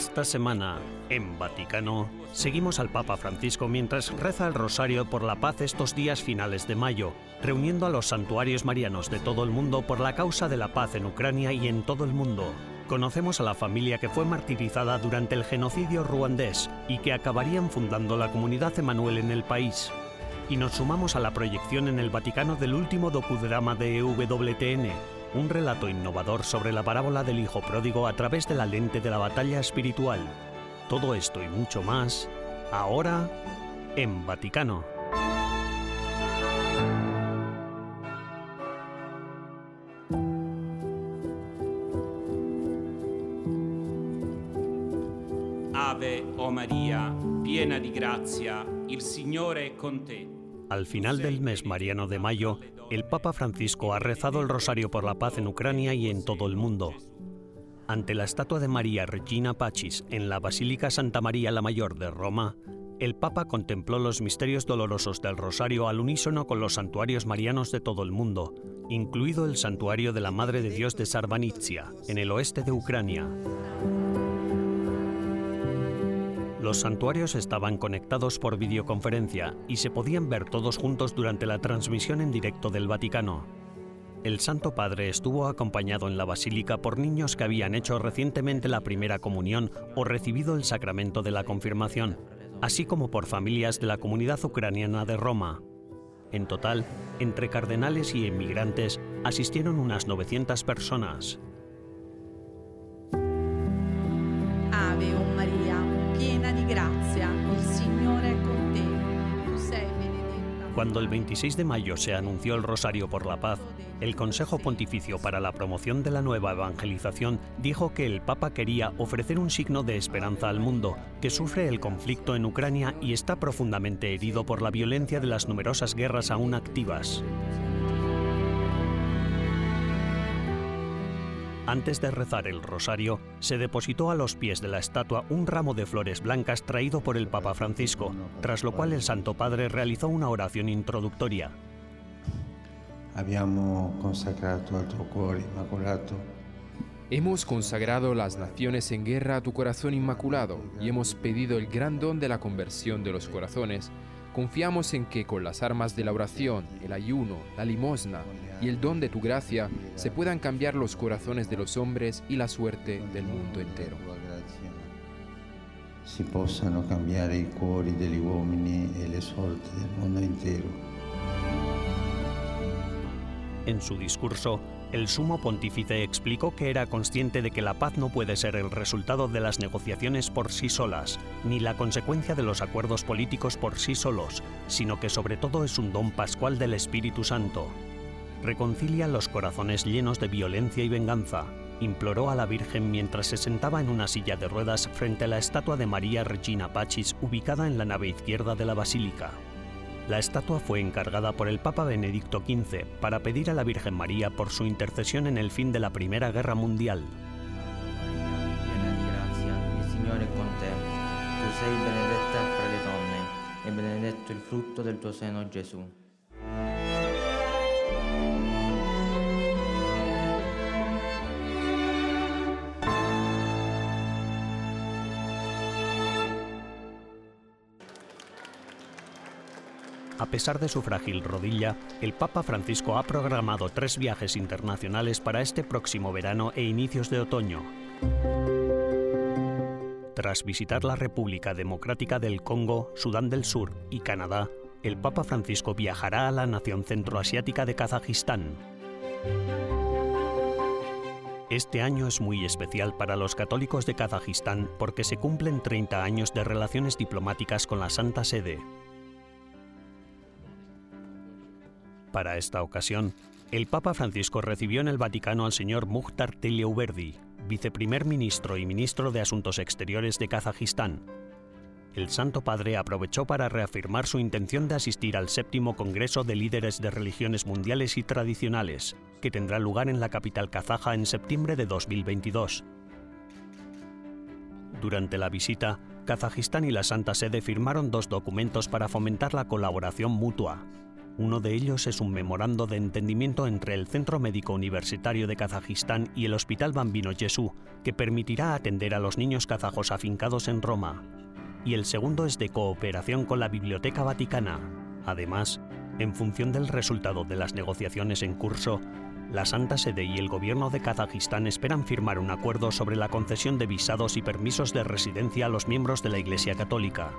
Esta semana, en Vaticano, seguimos al Papa Francisco mientras reza el rosario por la paz estos días finales de mayo, reuniendo a los santuarios marianos de todo el mundo por la causa de la paz en Ucrania y en todo el mundo. Conocemos a la familia que fue martirizada durante el genocidio ruandés y que acabarían fundando la comunidad Emanuel en el país. Y nos sumamos a la proyección en el Vaticano del último docudrama de EWTN, un relato innovador sobre la parábola del Hijo Pródigo a través de la lente de la batalla espiritual. Todo esto y mucho más, ahora en Vaticano. Ave, oh María, piena di grazia, il Signore è con te. Al final del mes mariano de mayo, el Papa Francisco ha rezado el rosario por la paz en Ucrania y en todo el mundo. Ante la estatua de María Regina Pacis en la Basílica Santa María la Mayor de Roma, el Papa contempló los misterios dolorosos del rosario al unísono con los santuarios marianos de todo el mundo, incluido el santuario de la Madre de Dios de Sarvanitsia, en el oeste de Ucrania. Los santuarios estaban conectados por videoconferencia y se podían ver todos juntos durante la transmisión en directo del Vaticano. El Santo Padre estuvo acompañado en la basílica por niños que habían hecho recientemente la primera comunión o recibido el sacramento de la confirmación, así como por familias de la comunidad ucraniana de Roma. En total, entre cardenales y emigrantes, asistieron unas 900 personas. Cuando el 26 de mayo se anunció el Rosario por la Paz, el Consejo Pontificio para la Promoción de la Nueva Evangelización dijo que el Papa quería ofrecer un signo de esperanza al mundo, que sufre el conflicto en Ucrania y está profundamente herido por la violencia de las numerosas guerras aún activas. Antes de rezar el rosario, se depositó a los pies de la estatua un ramo de flores blancas traído por el Papa Francisco, tras lo cual el Santo Padre realizó una oración introductoria. Hemos consagrado las naciones en guerra a tu corazón inmaculado y hemos pedido el gran don de la conversión de los corazones. Confiamos en que con las armas de la oración, el ayuno, la limosna y el don de tu gracia se puedan cambiar los corazones de los hombres y la suerte del mundo entero. si possano cambiare i cuori degli uomini e le del mondo intero. En su discurso, el sumo pontífice explicó que era consciente de que la paz no puede ser el resultado de las negociaciones por sí solas, ni la consecuencia de los acuerdos políticos por sí solos, sino que sobre todo es un don pascual del Espíritu Santo. Reconcilia los corazones llenos de violencia y venganza, imploró a la Virgen mientras se sentaba en una silla de ruedas frente a la estatua de María Regina Pacis ubicada en la nave izquierda de la basílica. La estatua fue encargada por el Papa Benedicto XV para pedir a la Virgen María por su intercesión en el fin de la Primera Guerra Mundial. benedetto il frutto del tuo seno, Gesù. A pesar de su frágil rodilla, el Papa Francisco ha programado tres viajes internacionales para este próximo verano e inicios de otoño. Tras visitar la República Democrática del Congo, Sudán del Sur y Canadá, el Papa Francisco viajará a la nación centroasiática de Kazajistán. Este año es muy especial para los católicos de Kazajistán porque se cumplen 30 años de relaciones diplomáticas con la Santa Sede. Para esta ocasión, el Papa Francisco recibió en el Vaticano al señor Mukhtar Teleuberdi, viceprimer ministro y ministro de Asuntos Exteriores de Kazajistán. El Santo Padre aprovechó para reafirmar su intención de asistir al séptimo Congreso de Líderes de Religiones Mundiales y Tradicionales, que tendrá lugar en la capital kazaja en septiembre de 2022. Durante la visita, Kazajistán y la Santa Sede firmaron dos documentos para fomentar la colaboración mutua. Uno de ellos es un memorando de entendimiento entre el Centro Médico Universitario de Kazajistán y el Hospital Bambino Jesús, que permitirá atender a los niños kazajos afincados en Roma. Y el segundo es de cooperación con la Biblioteca Vaticana. Además, en función del resultado de las negociaciones en curso, la Santa Sede y el gobierno de Kazajistán esperan firmar un acuerdo sobre la concesión de visados y permisos de residencia a los miembros de la Iglesia Católica.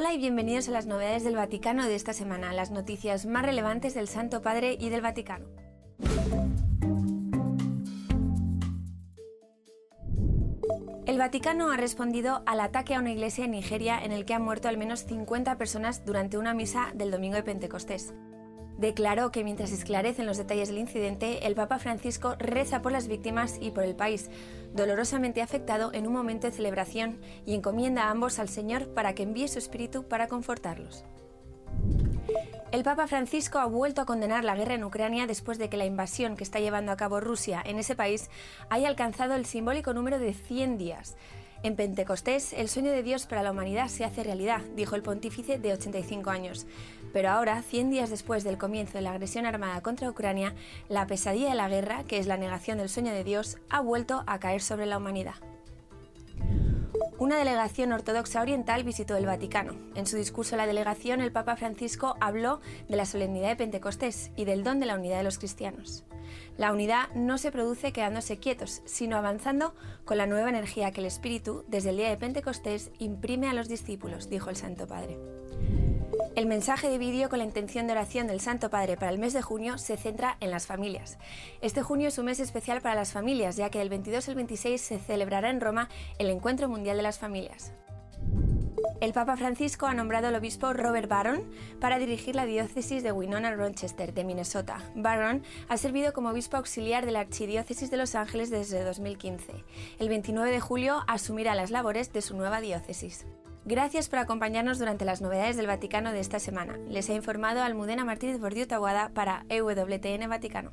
Hola y bienvenidos a las novedades del Vaticano de esta semana, las noticias más relevantes del Santo Padre y del Vaticano. El Vaticano ha respondido al ataque a una iglesia en Nigeria en el que han muerto al menos 50 personas durante una misa del domingo de Pentecostés declaró que mientras esclarecen los detalles del incidente, el Papa Francisco reza por las víctimas y por el país, dolorosamente afectado en un momento de celebración, y encomienda a ambos al Señor para que envíe su espíritu para confortarlos. El Papa Francisco ha vuelto a condenar la guerra en Ucrania después de que la invasión que está llevando a cabo Rusia en ese país haya alcanzado el simbólico número de 100 días. En Pentecostés, el sueño de Dios para la humanidad se hace realidad, dijo el pontífice de 85 años. Pero ahora, 100 días después del comienzo de la agresión armada contra Ucrania, la pesadilla de la guerra, que es la negación del sueño de Dios, ha vuelto a caer sobre la humanidad. Una delegación ortodoxa oriental visitó el Vaticano. En su discurso a la delegación, el Papa Francisco habló de la solemnidad de Pentecostés y del don de la unidad de los cristianos. La unidad no se produce quedándose quietos, sino avanzando con la nueva energía que el Espíritu, desde el día de Pentecostés, imprime a los discípulos, dijo el Santo Padre. El mensaje de vídeo con la intención de oración del Santo Padre para el mes de junio se centra en las familias. Este junio es un mes especial para las familias, ya que del 22 al 26 se celebrará en Roma el Encuentro Mundial de las Familias. El Papa Francisco ha nombrado al obispo Robert Barron para dirigir la diócesis de Winona-Rochester, de Minnesota. Barron ha servido como obispo auxiliar de la Archidiócesis de Los Ángeles desde 2015. El 29 de julio asumirá las labores de su nueva diócesis. Gracias por acompañarnos durante las novedades del Vaticano de esta semana. Les ha informado Almudena Martínez Bordiú Taguada para EWTN Vaticano.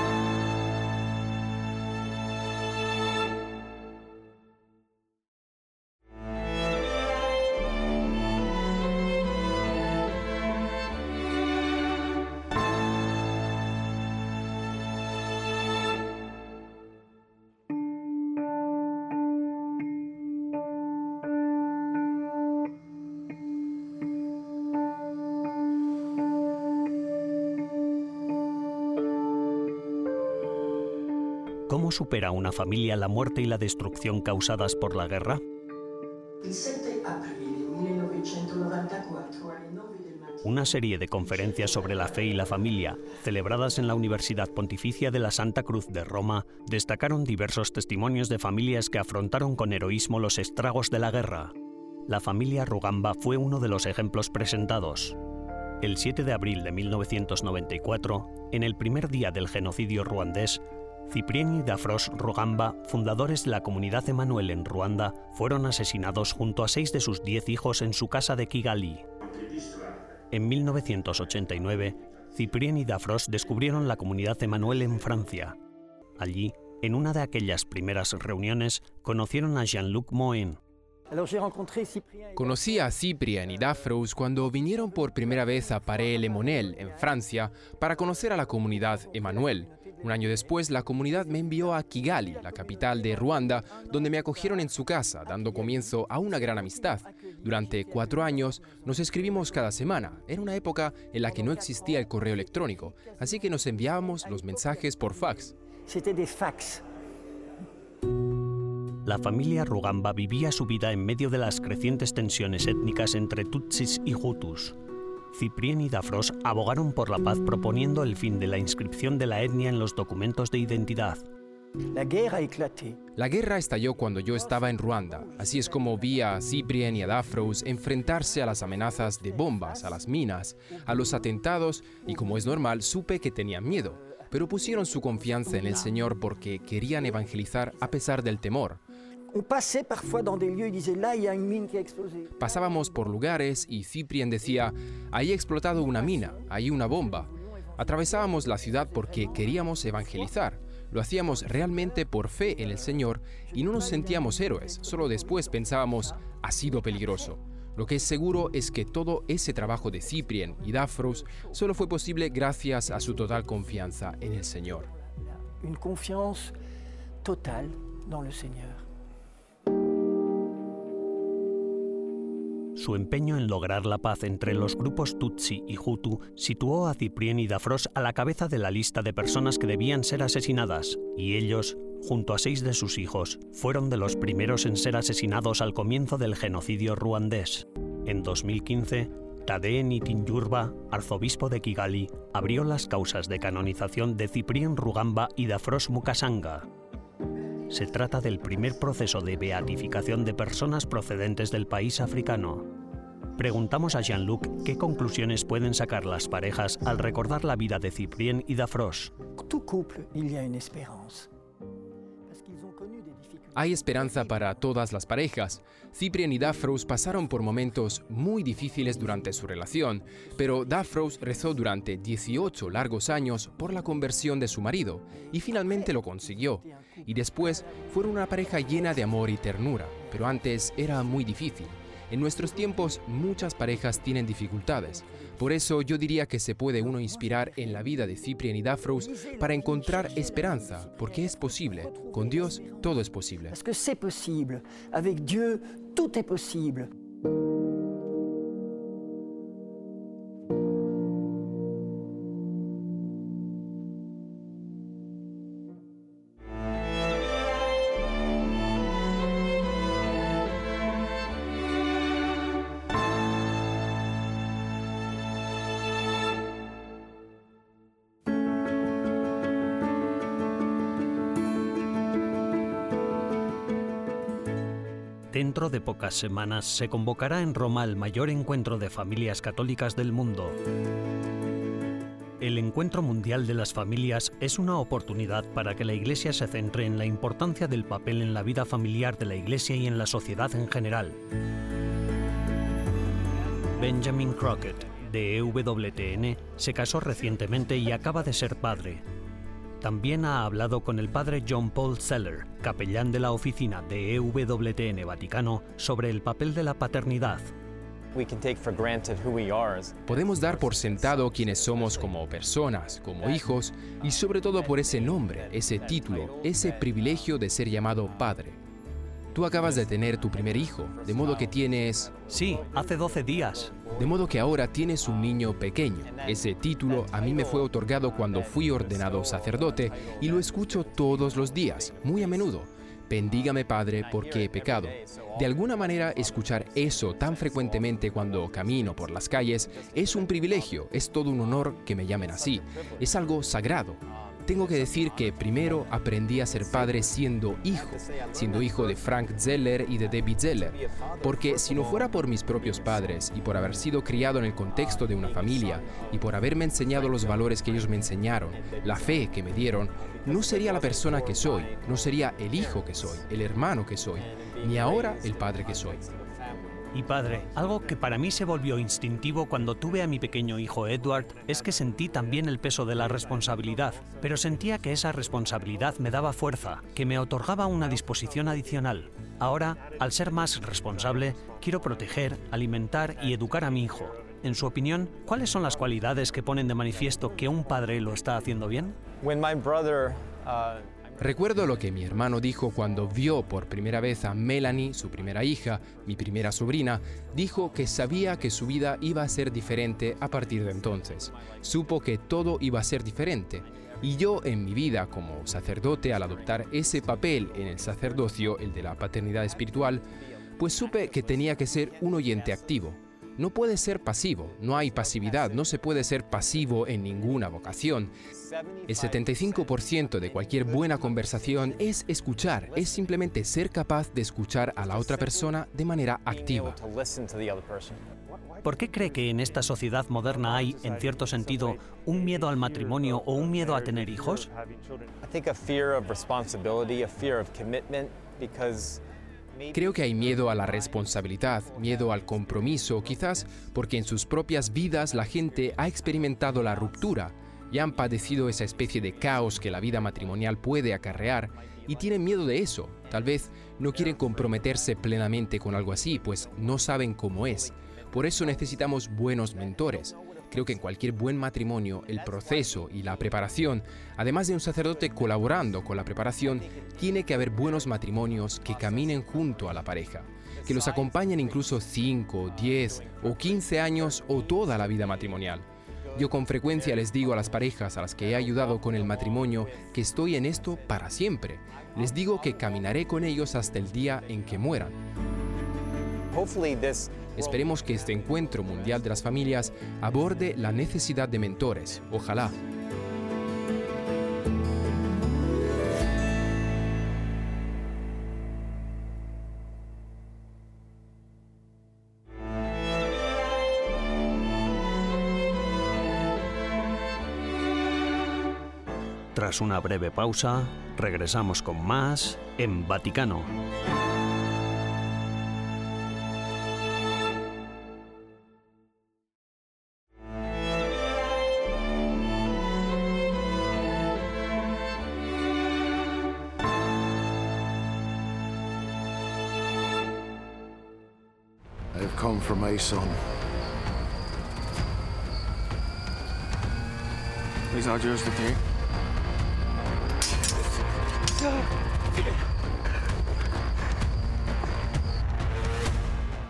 ¿Cómo supera una familia la muerte y la destrucción causadas por la guerra? Una serie de conferencias sobre la fe y la familia, celebradas en la Universidad Pontificia de la Santa Cruz de Roma, destacaron diversos testimonios de familias que afrontaron con heroísmo los estragos de la guerra. La familia Rugamba fue uno de los ejemplos presentados. El 7 de abril de 1994, en el primer día del genocidio ruandés, Cipriani y Dafros Rugamba, fundadores de la comunidad Emanuel en Ruanda, fueron asesinados junto a seis de sus diez hijos en su casa de Kigali. En 1989, Cipriani y Dafros descubrieron la comunidad Emanuel en Francia. Allí, en una de aquellas primeras reuniones, conocieron a Jean-Luc Moen, Conocí a Cyprien y Dafros cuando vinieron por primera vez a Paray-le-Monel, en Francia, para conocer a la comunidad Emanuel. Un año después, la comunidad me envió a Kigali, la capital de Ruanda, donde me acogieron en su casa, dando comienzo a una gran amistad. Durante cuatro años nos escribimos cada semana. Era una época en la que no existía el correo electrónico, así que nos enviábamos los mensajes por fax. La familia Rugamba vivía su vida en medio de las crecientes tensiones étnicas entre Tutsis y Hutus. Ciprien y Dafros abogaron por la paz proponiendo el fin de la inscripción de la etnia en los documentos de identidad. La guerra estalló cuando yo estaba en Ruanda. Así es como vi a Cyprien y a Dafros enfrentarse a las amenazas de bombas, a las minas, a los atentados y como es normal, supe que tenían miedo. pero pusieron su confianza en el Señor porque querían evangelizar a pesar del temor. Pasábamos por lugares y Cyprien decía, ahí ha explotado una mina, ahí una bomba. Atravesábamos la ciudad porque queríamos evangelizar. Lo hacíamos realmente por fe en el Señor y no nos sentíamos héroes, solo después pensábamos, ha sido peligroso. Lo que es seguro es que todo ese trabajo de Cyprien y Dafros solo fue posible gracias a su total confianza en el Señor. Une confiance totale dans le Seigneur. Su empeño en lograr la paz entre los grupos Tutsi y Hutu situó a Ciprien y Dafros a la cabeza de la lista de personas que debían ser asesinadas, y ellos, junto a seis de sus hijos, fueron de los primeros en ser asesinados al comienzo del genocidio ruandés. En 2015, Tadei Nitinjurba, arzobispo de Kigali, abrió las causas de canonización de Ciprien Rugamba y Dafros Mukasanga. Se trata del primer proceso de beatificación de personas procedentes del país africano. Preguntamos a Jean-Luc qué conclusiones pueden sacar las parejas al recordar la vida de Cyprien y Dafros. Hay esperanza para todas las parejas. Cyprien y Dafros pasaron por momentos muy difíciles durante su relación, pero Dafros rezó durante 18 largos años por la conversión de su marido y finalmente lo consiguió. Y después fueron una pareja llena de amor y ternura, pero antes era muy difícil. En nuestros tiempos muchas parejas tienen dificultades. Por eso yo diría que se puede uno inspirar en la vida de Cyprien y Dafros para encontrar esperanza, porque es posible. Con Dios todo es posible. Dentro de pocas semanas se convocará en Roma el mayor encuentro de familias católicas del mundo. El Encuentro Mundial de las Familias es una oportunidad para que la Iglesia se centre en la importancia del papel en la vida familiar de la Iglesia y en la sociedad en general. Benjamin Crockett, de EWTN, se casó recientemente y acaba de ser padre. También ha hablado con el padre John Paul Seller, capellán de la oficina de EWTN Vaticano, sobre el papel de la paternidad. Podemos dar por sentado quiénes somos como personas, como hijos, y sobre todo por ese nombre, ese título, ese privilegio de ser llamado padre. Tú acabas de tener tu primer hijo, de modo que tienes... Sí, hace 12 días. De modo que ahora tienes un niño pequeño. Ese título a mí me fue otorgado cuando fui ordenado sacerdote y lo escucho todos los días, muy a menudo. Bendígame Padre porque he pecado. De alguna manera escuchar eso tan frecuentemente cuando camino por las calles es un privilegio, es todo un honor que me llamen así. Es algo sagrado. Tengo que decir que primero aprendí a ser padre siendo hijo, siendo hijo de Frank Zeller y de Debbie Zeller, porque si no fuera por mis propios padres y por haber sido criado en el contexto de una familia y por haberme enseñado los valores que ellos me enseñaron, la fe que me dieron, no sería la persona que soy, no sería el hijo que soy, el hermano que soy, ni ahora el padre que soy. Y padre, algo que para mí se volvió instintivo cuando tuve a mi pequeño hijo Edward es que sentí también el peso de la responsabilidad, pero sentía que esa responsabilidad me daba fuerza, que me otorgaba una disposición adicional. Ahora, al ser más responsable, quiero proteger, alimentar y educar a mi hijo. En su opinión, ¿cuáles son las cualidades que ponen de manifiesto que un padre lo está haciendo bien? when my brother uh, Recuerdo lo que mi hermano dijo cuando vio por primera vez a Melanie, su primera hija, mi primera sobrina, dijo que sabía que su vida iba a ser diferente a partir de entonces. Supo que todo iba a ser diferente. Y yo en mi vida como sacerdote, al adoptar ese papel en el sacerdocio, el de la paternidad espiritual, pues supe que tenía que ser un oyente activo. No puede ser pasivo, no hay pasividad, no se puede ser pasivo en ninguna vocación. El 75% de cualquier buena conversación es escuchar, es simplemente ser capaz de escuchar a la otra persona de manera activa. ¿Por qué cree que en esta sociedad moderna hay, en cierto sentido, un miedo al matrimonio o un miedo a tener hijos? Creo que hay miedo a la responsabilidad, miedo al compromiso, quizás porque en sus propias vidas la gente ha experimentado la ruptura y han padecido esa especie de caos que la vida matrimonial puede acarrear y tienen miedo de eso. Tal vez no quieren comprometerse plenamente con algo así, pues no saben cómo es. Por eso necesitamos buenos mentores. Creo que en cualquier buen matrimonio el proceso y la preparación, además de un sacerdote colaborando con la preparación, tiene que haber buenos matrimonios que caminen junto a la pareja, que los acompañen incluso 5, 10 o 15 años o toda la vida matrimonial. Yo con frecuencia les digo a las parejas a las que he ayudado con el matrimonio que estoy en esto para siempre. Les digo que caminaré con ellos hasta el día en que mueran. Esperemos que este encuentro mundial de las familias aborde la necesidad de mentores. Ojalá. Tras una breve pausa, regresamos con más en Vaticano. Come from Aeson. These are yours to take.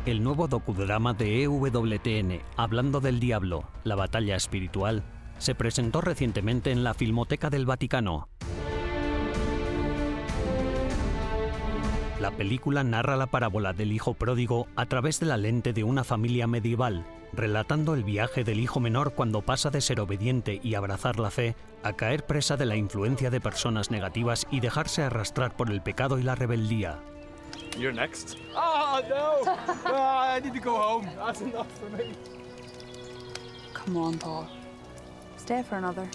El nuevo docudrama de EWTN, Hablando del Diablo, la batalla espiritual, se presentó recientemente en la Filmoteca del Vaticano. La película narra la parábola del hijo pródigo a través de la lente de una familia medieval, relatando el viaje del hijo menor cuando pasa de ser obediente y abrazar la fe a caer presa de la influencia de personas negativas y dejarse arrastrar por el pecado y la rebeldía. You're next. Oh no! Ah, I need to go home. That's enough for me. Come on, Paul. Stay for another.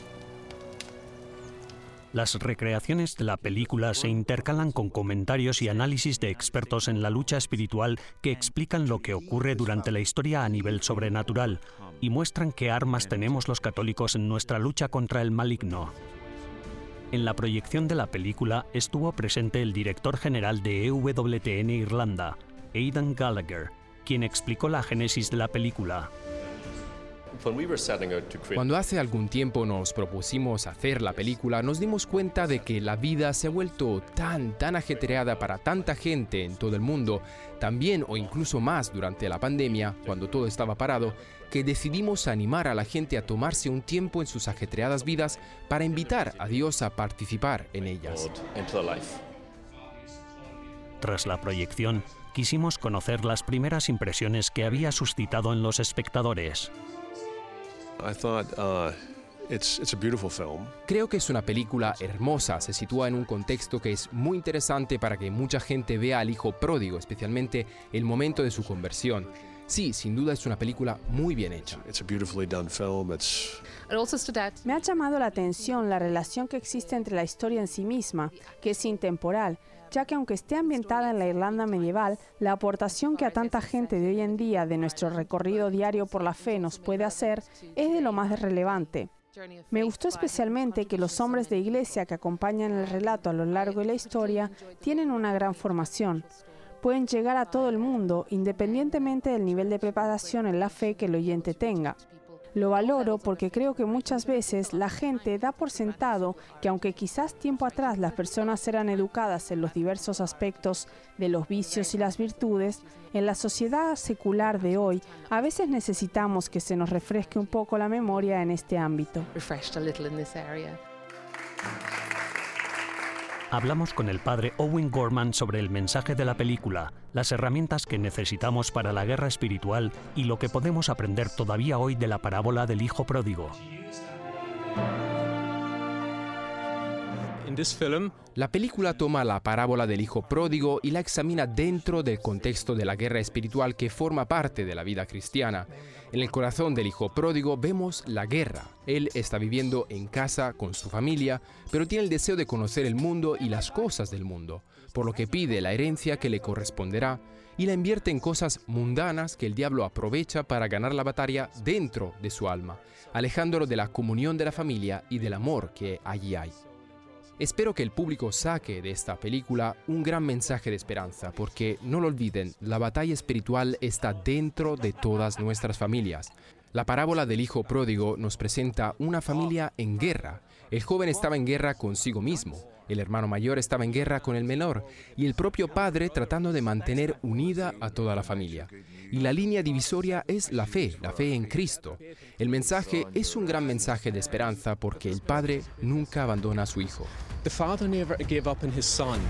Las recreaciones de la película se intercalan con comentarios y análisis de expertos en la lucha espiritual que explican lo que ocurre durante la historia a nivel sobrenatural y muestran qué armas tenemos los católicos en nuestra lucha contra el maligno. En la proyección de la película estuvo presente el director general de EWTN Irlanda, Aidan Gallagher, quien explicó la génesis de la película. Cuando hace algún tiempo nos propusimos hacer la película, nos dimos cuenta de que la vida se ha vuelto tan, tan ajetreada para tanta gente en todo el mundo, también o incluso más durante la pandemia, cuando todo estaba parado, que decidimos animar a la gente a tomarse un tiempo en sus ajetreadas vidas para invitar a Dios a participar en ellas. Tras la proyección, quisimos conocer las primeras impresiones que había suscitado en los espectadores. Creo que es una película hermosa, se sitúa en un contexto que es muy interesante para que mucha gente vea al hijo pródigo, especialmente el momento de su conversión. Sí, sin duda es una película muy bien hecha. Me ha llamado la atención la relación que existe entre la historia en sí misma, que es intemporal, ya que aunque esté ambientada en la Irlanda medieval, la aportación que a tanta gente de hoy en día de nuestro recorrido diario por la fe nos puede hacer es de lo más relevante. Me gustó especialmente que los hombres de iglesia que acompañan el relato a lo largo de la historia tienen una gran formación. Pueden llegar a todo el mundo independientemente del nivel de preparación en la fe que el oyente tenga. Lo valoro porque creo que muchas veces la gente da por sentado que aunque quizás tiempo atrás las personas eran educadas en los diversos aspectos de los vicios y las virtudes, en la sociedad secular de hoy a veces necesitamos que se nos refresque un poco la memoria en este ámbito. Hablamos con el padre Owen Gorman sobre el mensaje de la película, las herramientas que necesitamos para la guerra espiritual y lo que podemos aprender todavía hoy de la parábola del Hijo Pródigo. La película toma la parábola del hijo pródigo y la examina dentro del contexto de la guerra espiritual que forma parte de la vida cristiana. En el corazón del hijo pródigo vemos la guerra. Él está viviendo en casa con su familia, pero tiene el deseo de conocer el mundo y las cosas del mundo, por lo que pide la herencia que le corresponderá y la invierte en cosas mundanas que el diablo aprovecha para ganar la batalla dentro de su alma, alejándolo de la comunión de la familia y del amor que allí hay. Espero que el público saque de esta película un gran mensaje de esperanza, porque no lo olviden, la batalla espiritual está dentro de todas nuestras familias. La parábola del hijo pródigo nos presenta una familia en guerra. El joven estaba en guerra consigo mismo, el hermano mayor estaba en guerra con el menor y el propio padre tratando de mantener unida a toda la familia. Y la línea divisoria es la fe, la fe en Cristo. El mensaje es un gran mensaje de esperanza porque el padre nunca abandona a su hijo. the father never gave up on his son.